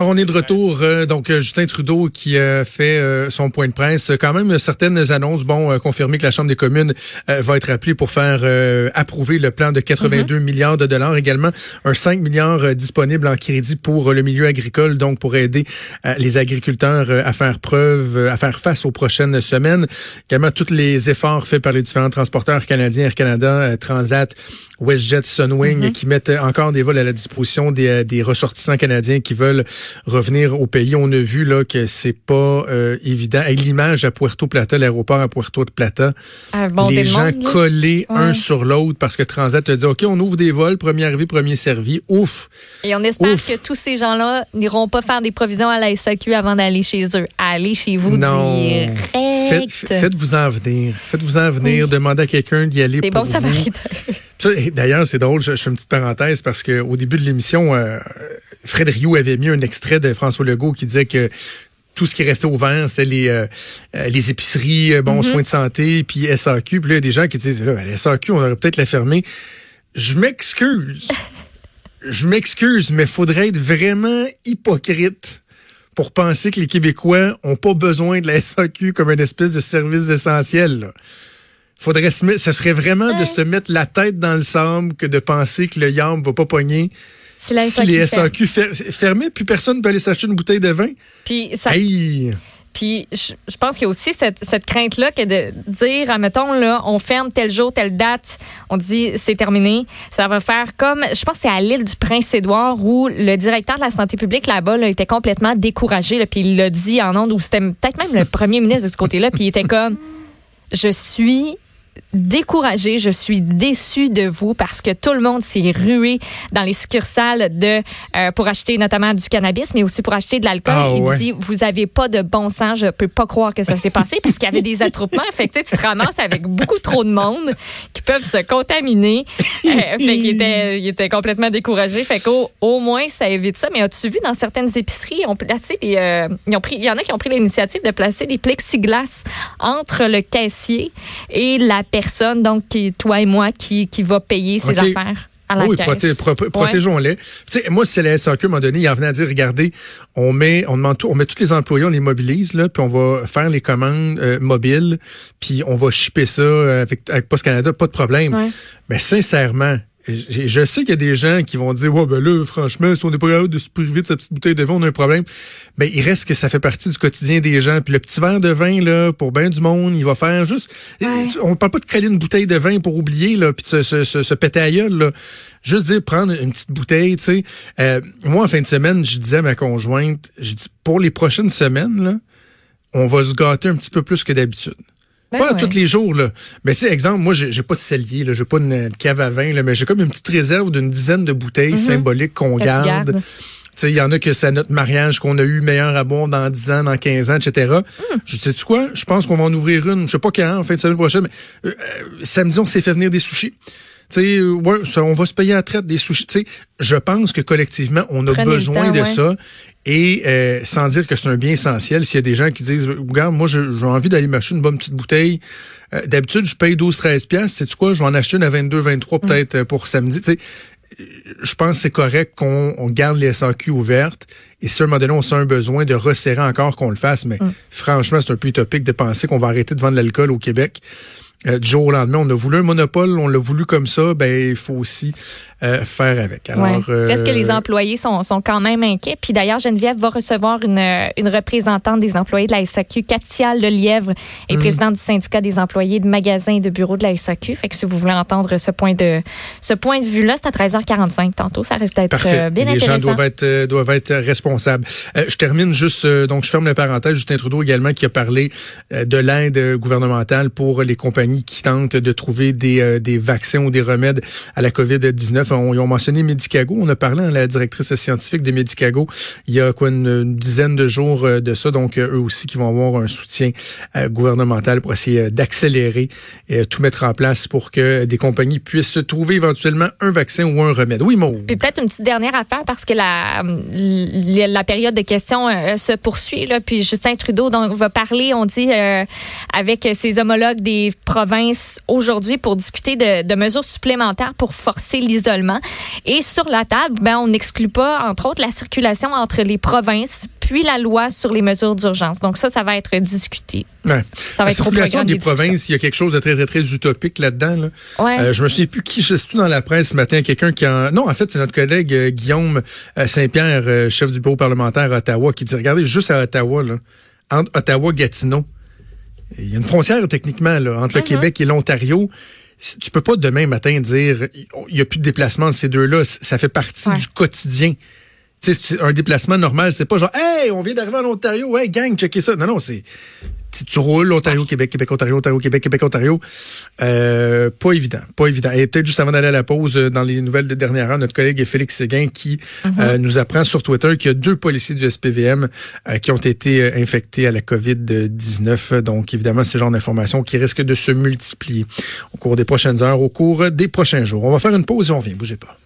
On est de retour, euh, donc euh, Justin Trudeau qui a fait euh, son point de presse. Quand même certaines annonces, bon, confirmé que la Chambre des communes va être appelée pour faire approuver le plan de 82 mhm. milliards de dollars. Également, un 5 milliards disponible en crédit pour le milieu agricole, donc pour aider les agriculteurs à faire preuve, à faire face aux prochaines semaines. Également, tous les efforts faits par les différents transporteurs canadiens, Air Canada, Transat, WestJet, Sunwing, mhm. qui mettent encore des vols à la disposition des, des ressortissants canadiens qui veulent revenir au pays. On a vu là que c'est pas euh, évident. Avec l'image à Puerto Plata, l'aéroport à Puerto Plata, ah, les gens collés un sur l'autre parce que Transat a dit OK, on ouvre des vols, premier arrivé, premier servi. Ouf. Et on espère que tous ces gens-là n'iront pas faire des provisions à la SAQ avant d'aller chez eux. Allez chez vous non. Faites, vous en venir. Faites-vous en venir. Demandez à quelqu'un d'y aller. Des bons samaritains. D'ailleurs, c'est drôle, je, fais une petite parenthèse parce qu'au début de l'émission, euh, Fred Rio avait mis un extrait de François Legault qui disait que tout ce qui restait ouvert, c'était les, euh, les épiceries, euh, bon, mm-hmm. soins de santé, puis SAQ. Puis là, il y a des gens qui disent, là, la SAQ, on aurait peut-être la fermer. Je m'excuse. Je m'excuse, mais faudrait être vraiment hypocrite pour penser que les Québécois ont pas besoin de la SAQ comme une espèce de service essentiel. Faudrait se, ce serait vraiment de se mettre la tête dans le sable que de penser que le yam va pas pogner si, les SAQ fermés, puis personne ne peut aller s'acheter une bouteille de vin. Puis ça. Puis je, pense qu'il y a aussi cette, crainte-là que de dire, admettons, là, on ferme tel jour, telle date, on dit c'est terminé. Ça va faire comme, je pense que c'est à l'île du Prince-Édouard où le directeur de la santé publique là-bas était complètement découragé. puis il l'a dit en ondes, ou c'était peut-être même le premier ministre de ce côté-là, puis il était comme, je suis découragée, je suis déçue de vous parce que tout le monde s'est rué dans les succursales de euh, pour acheter notamment du cannabis, mais aussi pour acheter de l'alcool. Ah, il dit vous avez pas de bon sens, je peux pas croire que ça s'est passé parce qu'il y avait des attroupements. Fait tu te ramasses avec beaucoup trop de monde qui peuvent se contaminer. Euh, fait qu'il était, il était complètement découragé. Fait qu'au au moins ça évite ça. Mais as-tu vu dans certaines épiceries, ont placé des, euh, ils ont pris, il y en a qui ont pris l'initiative de placer des plexiglas entre le caissier et la personne, donc qui, toi et moi, qui, qui va payer ses affaires. À la oui, protégeons-les. Moi, si c'est la SAQ, à un moment donné, il en venait à dire, regardez, on met, on demande tout, on met tous les employés, on les mobilise, là, puis on va faire les commandes euh, mobiles, puis on va shipper ça avec, avec Post Canada, pas de problème. Mais sincèrement, je sais qu'il y a des gens qui vont dire, ouais, ben là, franchement, si on n'est pas capable de se priver de sa petite bouteille de vin, on a un problème. Ben, il reste que ça fait partie du quotidien des gens. Puis le petit verre de vin, là, pour bien du monde, il va faire juste, on parle pas de caler une bouteille de vin pour oublier, là, puis se, se, se, péter à gueule, là. Juste dire, prendre une petite bouteille, tu sais. Euh, moi, en fin de semaine, je disais à ma conjointe, je dis, pour les prochaines semaines, là, on va se gâter un petit peu plus que d'habitude. Ben pas tous les jours, là. Mais c'est exemple, moi, j'ai pas de cellier, là. J'ai pas une cave à vin, là, mais j'ai comme une petite réserve d'une dizaine de bouteilles mhm. symboliques qu'on garde. Il y en a que c'est notre mariage qu'on a eu meilleur à boire dans 10 ans, dans 15 ans, etc. Hmm. Je sais quoi? Je pense qu'on va en ouvrir une, je sais pas quand, en fin de semaine prochaine, mais euh, euh, samedi, on s'est fait venir des sushis. Sais, ouais, on va se payer à traite des sushis. sais, je pense que collectivement, on a besoin de ça. Et euh, sans dire que c'est un bien essentiel, s'il y a des gens qui disent, regarde, moi, j'ai envie d'aller m'acheter une bonne petite bouteille. Euh, d'habitude, je paye 12-13 piastres. Sais-tu quoi? Je vais en acheter une à 22-23 peut-être euh, pour samedi. sais, je pense que c'est correct qu'on garde les SAQ ouvertes. Et si à un moment donné, on sent un besoin de resserrer encore qu'on le fasse, mais mm. franchement, c'est un peu utopique de penser qu'on va arrêter de vendre l'alcool au Québec. Euh, du jour au lendemain. On a voulu un monopole, on l'a voulu comme ça, ben il faut aussi euh, faire avec. Alors, Est-ce que les euh, employés sont, sont quand même inquiets? Puis d'ailleurs, Geneviève va recevoir une, une représentante des employés de la SAQ, Katia Lelièvre, est mm. présidente du syndicat des employés de magasins et de bureaux de la SAQ. Fait que si vous voulez entendre ce point de ce point de vue-là, c'est à 13h45 tantôt. Ça reste d'être bien les intéressant. Les gens doivent être, doivent être responsables. je termine juste, donc je ferme la parenthèse. Justin Trudeau également qui a parlé de l'aide gouvernementale pour les compagnies qui tentent de trouver des, euh, des vaccins ou des remèdes à la COVID-19. On, ils ont mentionné Medicago. On a parlé à la directrice scientifique de Medicago il y a quoi une, dizaine de jours euh, de ça. Donc, euh, eux aussi qui vont avoir un soutien gouvernemental pour essayer d'accélérer et tout mettre en place pour que des compagnies puissent se trouver éventuellement un vaccin ou un remède. Oui, Maud. Puis peut-être une petite dernière affaire parce que la, la période de questions se poursuit. Puis Justin Trudeau donc, va parler, on dit, avec ses homologues des provinces aujourd'hui pour discuter de, mesures supplémentaires pour forcer l'isolement. Et sur la table, ben, on n'exclut pas, entre autres, la circulation entre les provinces, puis la loi sur les mesures d'urgence. Donc ça, ça va être discuté. Ouais. Ça va la être circulation des, provinces, il y a quelque chose de très, très, très utopique là-dedans. Là. Ouais. Euh, je me souviens plus qui, sais tout dans la presse ce matin, quelqu'un qui en... Non, en fait, c'est notre collègue euh, Guillaume euh, Saint-Pierre, euh, chef du bureau parlementaire à Ottawa, qui dit, regardez, juste à Ottawa, là, entre Ottawa et Gatineau, il y a une frontière techniquement là, entre le mm-hmm. Québec et l'Ontario tu peux pas demain matin dire il y a plus de déplacement de ces deux-là. Ça fait partie du quotidien. Sais, un déplacement normal, c'est pas genre Hey, on vient d'arriver en Ontario, ouais, gang, checker ça. Non, non, c'est tu roules Ontario, Québec, Québec, Ontario, Ontario, Québec, Québec, Ontario. Euh, pas évident, pas évident. Et peut-être juste avant d'aller à la pause, euh, dans les nouvelles de dernière heure, notre collègue Félix Séguin qui mm-hmm. euh, nous apprend sur Twitter qu'il y a deux policiers du SPVM qui ont été infectés à la COVID-19. Donc, évidemment, c'est le genre d'informations qui risquent de se multiplier au cours des prochaines heures, au cours des prochains jours. On va faire une pause et on vient. Bougez pas.